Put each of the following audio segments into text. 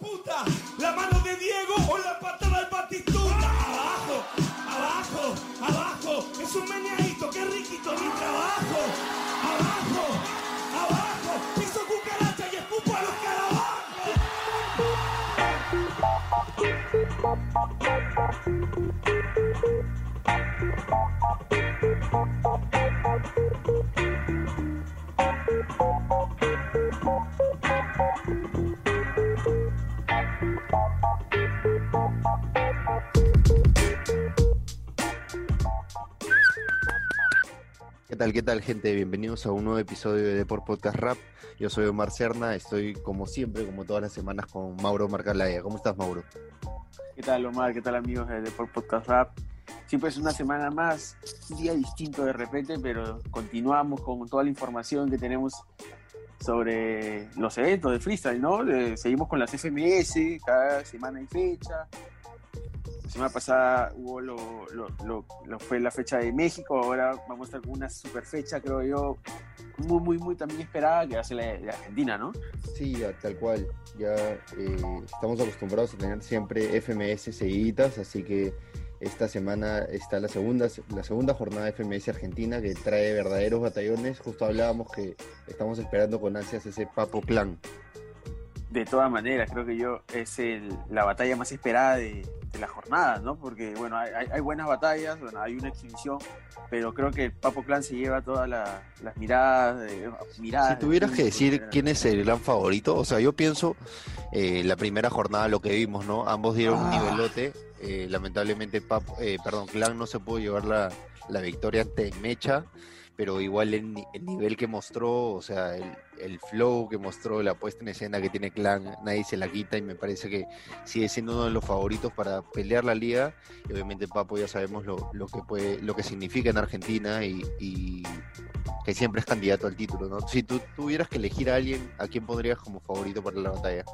puta, la mano de Diego o la patada del Batistuta. Tal, qué tal, gente? Bienvenidos a un nuevo episodio de Deport Podcast Rap. Yo soy Omar Cerna, estoy como siempre, como todas las semanas, con Mauro Marcalaya. ¿Cómo estás, Mauro? ¿Qué tal, Omar? ¿Qué tal, amigos de Deport Podcast Rap? Siempre es una semana más, un día distinto de repente, pero continuamos con toda la información que tenemos sobre los eventos de freestyle, ¿no? Seguimos con las FMS, cada semana hay fecha. Semana pasada hubo lo, lo- lo- fue la fecha de México, ahora vamos a estar con una super fecha, creo yo, muy, muy, muy también esperada, que ser la la Argentina, ¿no? Sí, ya, tal cual. Ya eh, estamos acostumbrados a tener siempre FMS seguiditas, así que esta semana está la segunda, la segunda jornada de FMS Argentina que trae verdaderos batallones. Justo hablábamos que estamos esperando con ansias ese Papo Clan. De todas maneras, creo que yo es el- la batalla más esperada de, de la jornada, ¿no? Porque, bueno, hay, hay- buenas batallas, bueno, hay una exhibición, pero creo que el Papo Clan se lleva todas la- las miradas. de- miradas Si tuvieras que decir quién es el gran favorito, o sea, yo pienso eh, la primera jornada lo que vimos, ¿no? Ambos dieron un Ah. nivelote. eh, lamentablemente, Pap, eh, perdón, Clan no se pudo llevar la, la victoria ante Mecha, pero igual el, el nivel que mostró, o sea, el, flow que mostró, la puesta en escena que tiene Clan, nadie se la quita y me parece que sigue siendo uno de los favoritos para pelear la liga. Y obviamente Papo ya sabemos lo, lo que puede, lo que significa en Argentina y que siempre es candidato al título, ¿no? Si tú tuvieras que elegir a alguien, ¿a quién pondrías como favorito para la batalla?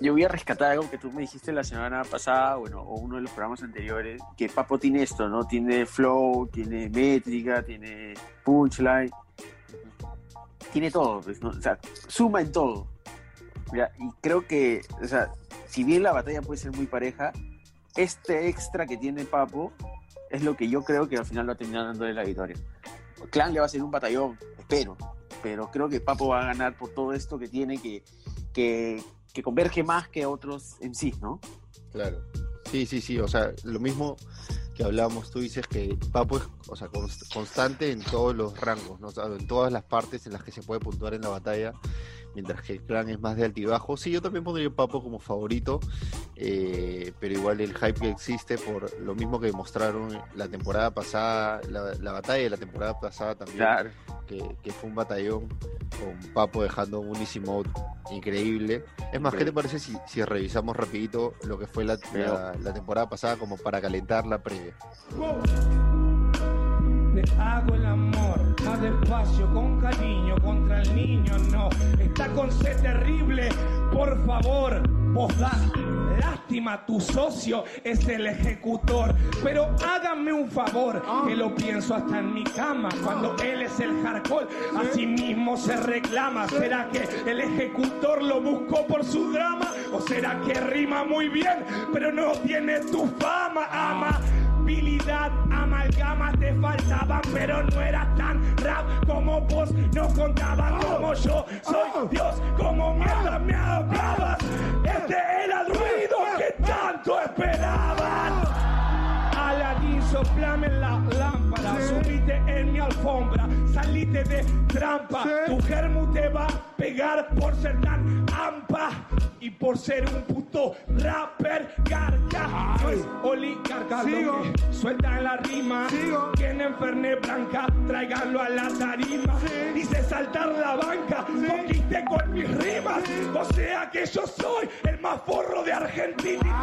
Yo voy a rescatar algo que tú me dijiste la semana pasada, bueno, o uno de los programas anteriores, que Papo tiene esto, ¿no? Tiene flow, tiene métrica, tiene punchline, tiene todo, pues, ¿no? O sea, suma en todo. Ya, y creo que, o sea, si bien la batalla puede ser muy pareja, este extra que tiene Papo es lo que yo creo que al final va a terminar dándole la victoria. Clan le va a ser un batallón, espero, pero creo que Papo va a ganar por todo esto que tiene que, que, que converge más que otros en sí, ¿no? Claro. Sí, sí, sí, o sea, lo mismo que hablábamos, tú dices que Papo es o sea, constante en todos los rangos, ¿no? O sea, en todas las partes en las que se puede puntuar en la batalla, mientras que el clan es más de altibajo. Sí, yo también pondría a Papo como favorito, eh, pero igual el hype que existe por lo mismo que mostraron la temporada pasada, la, la batalla de la temporada pasada también, Claro. que, que fue un batallón con Papo dejando un Easy increíble. Es más, ¿qué te parece si, si revisamos rapidito lo que fue la, la- la temporada pasada como para calentar la previa? Le hago el amor, más despacio, con cariño, contra el niño, no. Está con sed terrible, por favor, vos da lástima, tu socio es el ejecutor. Pero háganme un favor, que lo pienso hasta en mi cama, cuando él es el hardcore, así mismo se reclama. ¿Será que el ejecutor lo buscó por su drama? ¿O será que rima muy bien, pero no tiene tu fama, ama? Habilidad, amalgamas te faltaban, pero no eras tan rap como vos, no contaban como yo soy Dios, como mierda me hablabas. Este era el ruido que tanto esperaban. Aladín, soplame la lámpara, subite en mi alfombra, salite de trampa. Tu germu te va a pegar por ser tan ampa y por ser un puto rapper garca. No es oligarca en la rima. Tienen Fernet Blanca, tráiganlo a la tarima. Dice saltar la banca, conquiste con mis rimas. O sea que yo soy el más forro de Argentina.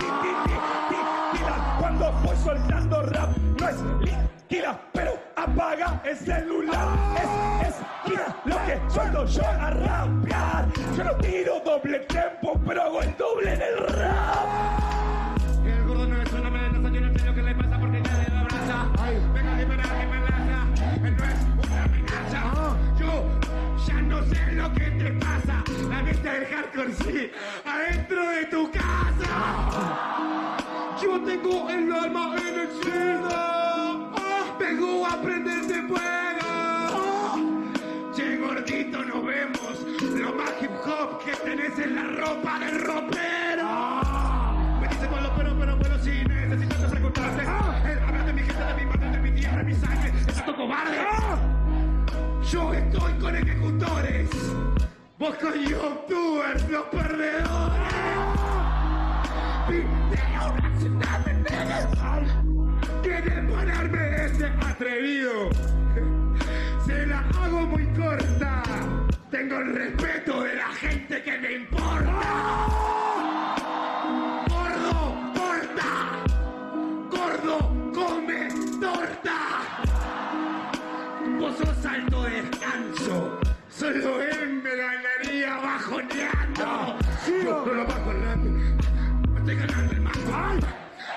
Cuando voy soltando rap, no es liquida, pero apaga el celular. Es lo que suelto yo a rapear. Yo tiro doble tempo, pero hago el doble en el rap. El gordo no es una amenaza, yo no sé lo que le pasa porque ya le abraza. Venga, libera, Himalaya, él no es una amenaza. Ah. Yo ya no sé lo que te pasa. La vista del hardcore sí, adentro de tu casa. Ah. Yo tengo el alma en el cielo. Top que tenés en la ropa del ropero. Me dice bueno, pero, pero, pero, sí, necesitas preguntarte. Eh, Hablas de mi gente, de mi madre, de mi tierra, de mi sangre, exacto cobarde. Yo estoy con ejecutores. Vos con youtubers, los perdedores. Video una ciudad de negros. Quieren ponerme ese atrevido. Tengo el respeto de la gente que me importa. Gordo, corta. Gordo, come torta. Vos sos alto descanso. Solo él me ganaría bajoneando. Yo no lo bajoneando. Me estoy ganando el mango.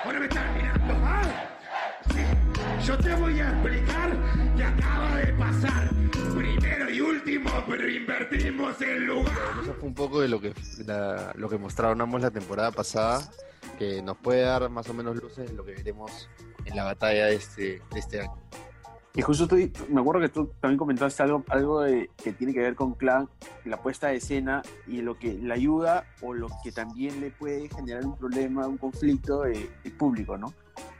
Ahora me están mirando. Yo te voy a explicar que acaba de pasar. Primero y último, pero invertimos el lugar. Eso fue un poco de lo que la- lo que mostrábamos la temporada pasada, que nos puede dar más o menos luces de lo que veremos en la batalla de este, de este año. Y justo tú, me acuerdo que tú también comentaste algo, algo de- que tiene que ver con Clan, la puesta de escena y lo que le ayuda o lo que también le puede generar un problema, un conflicto eh, el público, ¿no?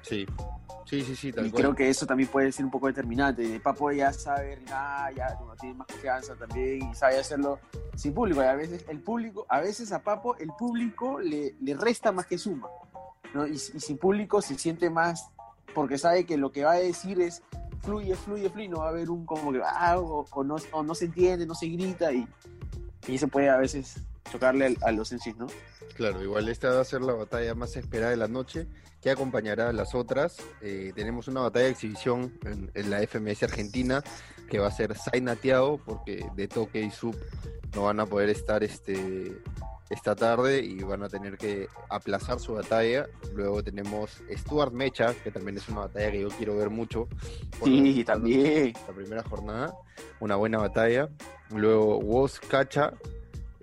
Sí, sí, sí, sí, tal Y cual. creo que eso también puede ser un poco determinante. Papo ya sabe rimar, ya bueno, tiene más confianza también y sabe hacerlo sin público. Y a veces el público, a veces a Papo el público le, le resta más que suma. ¿no? Y, y sin público se siente más porque sabe que lo que va a decir es fluye, fluye, fluye, no va a haber un como que ah, o, o no, o no se entiende, no se grita y, y se puede a veces chocarle a, los sí, ¿no? Claro, igual esta va a ser la batalla más esperada de la noche, que acompañará a las otras. Eh, tenemos una batalla de exhibición en, en la FMS Argentina, que va a ser Zaina Tiago, porque de Toque y Sub no van a poder estar este esta tarde y van a tener que aplazar su batalla. Luego tenemos Stuart Mecha, que también es una batalla que yo quiero ver mucho. Sí, también. la primera jornada, una buena batalla. Luego Woz Cacha,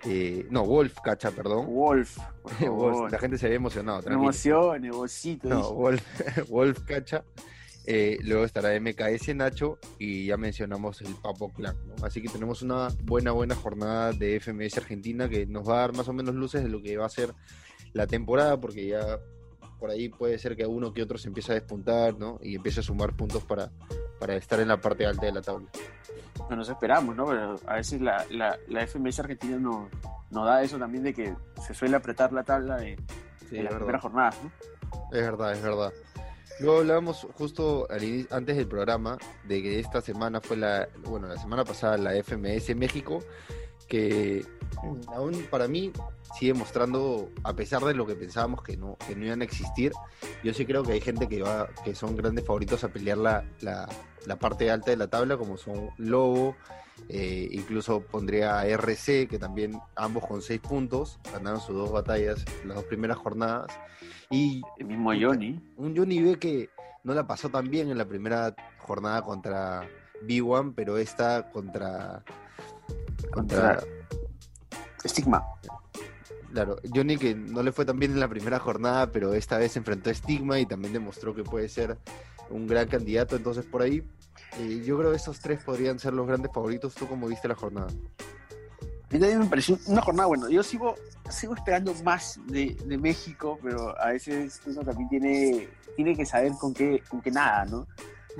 eh, no, Wolf Cacha, perdón. Wolf, la gente se había emocionado, emociones, bolsito. No, dice. Wolf, Wolf Cacha. Eh, luego estará MKS Nacho y ya mencionamos el Papo Clan. ¿no? Así que tenemos una buena, buena jornada de FMS Argentina que nos va a dar más o menos luces de lo que va a ser la temporada, porque ya por ahí puede ser que uno que otro se empiece a despuntar ¿no? y empiece a sumar puntos para, para estar en la parte alta de la tabla. No nos esperamos, ¿no? Pero a veces la, la, la FMS argentina nos no da eso también de que se suele apretar la tabla de, Sí, en las primeras jornadas, ¿no? Es verdad, es verdad. Luego hablábamos justo al ini- antes del programa de que esta semana fue la, bueno, la semana pasada la FMS México, que aún para mí sigue mostrando, a pesar de lo que pensábamos que no, que no iban a existir, yo sí creo que hay gente que va, que son grandes favoritos a pelear la, la, la parte alta de la tabla, como son Lobo, eh, incluso pondría a RC, que también ambos con seis puntos, ganaron sus dos batallas, las dos primeras jornadas. Y El mismo Johnny. un Johnny B que no la pasó tan bien en la primera jornada contra B1, pero esta contra. Contra. Contra- Estigma. Claro, Johnny que no le fue tan bien en la primera jornada, pero esta vez se enfrentó a Stigma y también demostró que puede ser un gran candidato. Entonces, por ahí, eh, yo creo que estos tres podrían ser los grandes favoritos. ¿Tú cómo viste la jornada? A mí también me pareció una jornada, bueno, yo sigo, sigo esperando más de, de México, pero a veces uno también tiene, tiene que saber con qué, con qué nada, ¿no?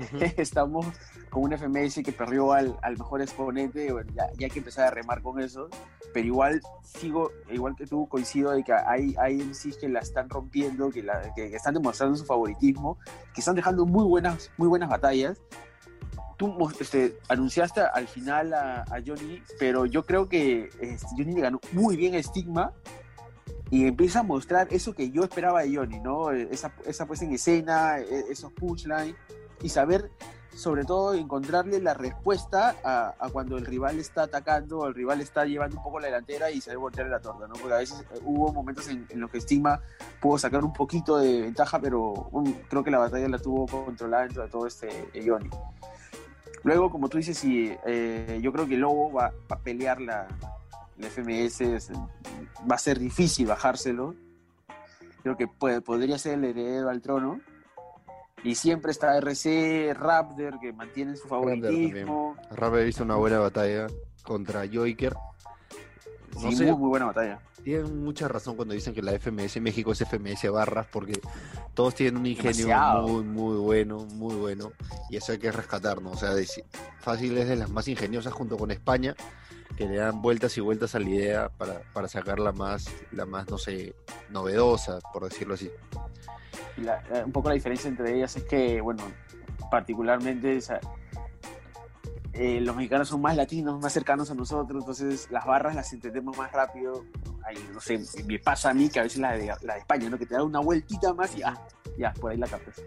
Estamos con un FMS que perdió al, al mejor exponente, bueno, ya, ya hay que empezar a remar con eso, pero igual sigo, igual que tú, coincido de que hay, hay MCs que la están rompiendo, que, la, que, están demostrando su favoritismo, que están dejando muy buenas, muy buenas batallas. Tú este, anunciaste al final a, a Johnny, pero yo creo que este, Johnny le ganó muy bien a Stigma y empieza a mostrar eso que yo esperaba de Johnny, ¿no? Esa, esa puesta en escena, e- esos punchlines y saber, sobre todo, encontrarle la respuesta a, a cuando el rival está atacando, el rival está llevando un poco la delantera y saber voltearle la torta, ¿no? Porque a veces eh, hubo momentos en, en los que Stigma pudo sacar un poquito de ventaja, pero um, creo que la batalla la tuvo controlada dentro de todo este eh, Johnny. Luego, como tú dices, sí, eh, yo creo que Lobo va, va a pelear la, la FMS, va a ser difícil bajárselo. Creo que puede, podría ser el heredero al trono. Y siempre está RC, Raptor, que mantienen su favoritismo. Rapper hizo una buena batalla contra Joiker. Sí, sé. muy, muy buena batalla. Tienen mucha razón cuando dicen que la FMS México es FMS barras porque todos tienen un ingenio Demasiado. muy, muy bueno, muy bueno. Y eso hay que rescatar, ¿no? O sea, fácil es de las más ingeniosas junto con España, que le dan vueltas y vueltas a la idea para, para sacar la más, la más, no sé, novedosa, por decirlo así. La- eh, un poco la diferencia entre ellas es que, bueno, particularmente eh, los mexicanos son más latinos, más cercanos a nosotros, entonces las barras las entendemos más rápido. Ahí, no sé, me pasa a mí que a veces la de, la de España, ¿no? Que te da una vueltita más y ya, ya, por ahí la captas.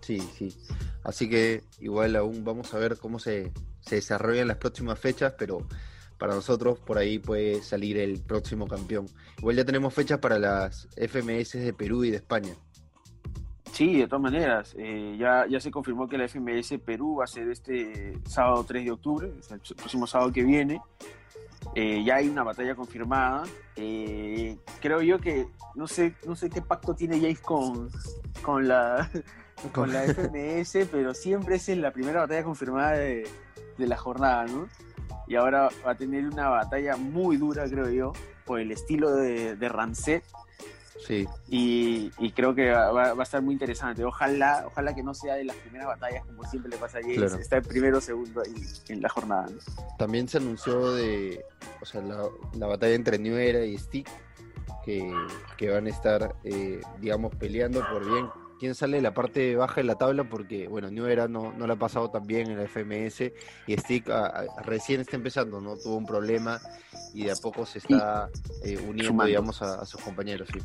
Sí, sí. Así que igual aún vamos a ver cómo se, se desarrollan las próximas fechas, pero para nosotros por ahí puede salir el próximo campeón. Igual ya tenemos fechas para las FMS de Perú y de España. Sí, de todas maneras, eh, ya, ya se confirmó que la FMS Perú va a ser este sábado 3 de octubre, o sea, el próximo sábado que viene. Eh, ya hay una batalla confirmada. Eh, creo yo que no sé, no sé qué pacto tiene Jace con, con la con la FMS, pero siempre es en la primera batalla confirmada de, de la jornada, ¿no? Y ahora va a tener una batalla muy dura, creo yo, por el estilo de, de Ramset. Sí, Y, y creo que va, va a estar muy interesante. Ojalá, ojalá que no sea de las primeras batallas, como siempre le pasa a. Claro. Está en primero o segundo ahí en la jornada. también se anunció de, o sea, la, la batalla entre New Era y Stick, que, que van a estar, eh, digamos, peleando por bien quién sale de la parte baja de la tabla, porque, bueno, New Era no, no la ha pasado tan bien en la FMS y Stick a- a- recién está empezando, ¿no? Tuvo un problema y de a poco se está eh, uniendo, Sumando. digamos, a, a sus compañeros, sí.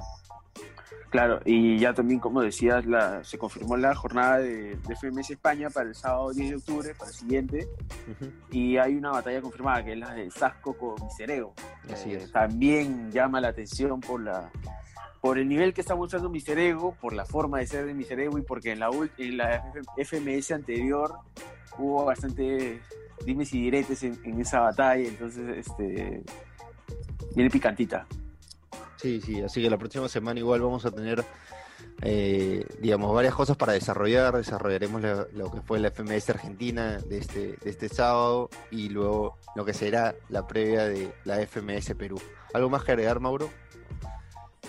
Claro, y ya también, como decías, la, se confirmó la jornada de, de FMS España para el sábado 10 de octubre, para el siguiente. Y hay una batalla confirmada, que es la de Sasco con Miserego. Así Eh, es. También llama la atención por la por el nivel que está mostrando Miserego, por la forma de ser de Miserego y porque en la, en la FMS anterior hubo bastante dimes y diretes en, esa batalla, entonces este viene picantita. Sí, sí, así que la próxima semana igual vamos a tener, eh, digamos, varias cosas para desarrollar. Desarrollaremos la- lo que fue la FMS Argentina de este, de este sábado y luego lo que será la previa de la FMS Perú. ¿Algo más que agregar, Mauro?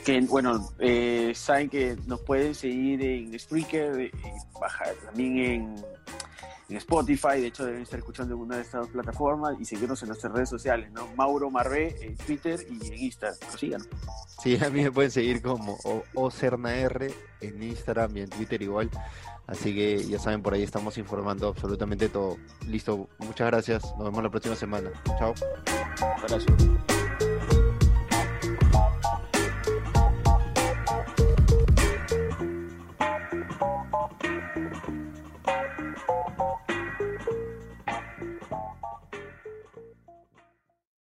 Que bueno, eh, saben que nos pueden seguir en Spreaker, eh, bajar también en, en Spotify, de hecho deben estar escuchando en una de estas dos plataformas y seguirnos en nuestras redes sociales, ¿no? Mauro Marvé en Twitter y en Instagram. Sigan. Sí, a mí me pueden seguir como OCernaR en Instagram y en Twitter igual. Así que ya saben, por ahí estamos informando absolutamente todo. Listo, muchas gracias. Nos vemos la próxima semana. Chao. Abrazo.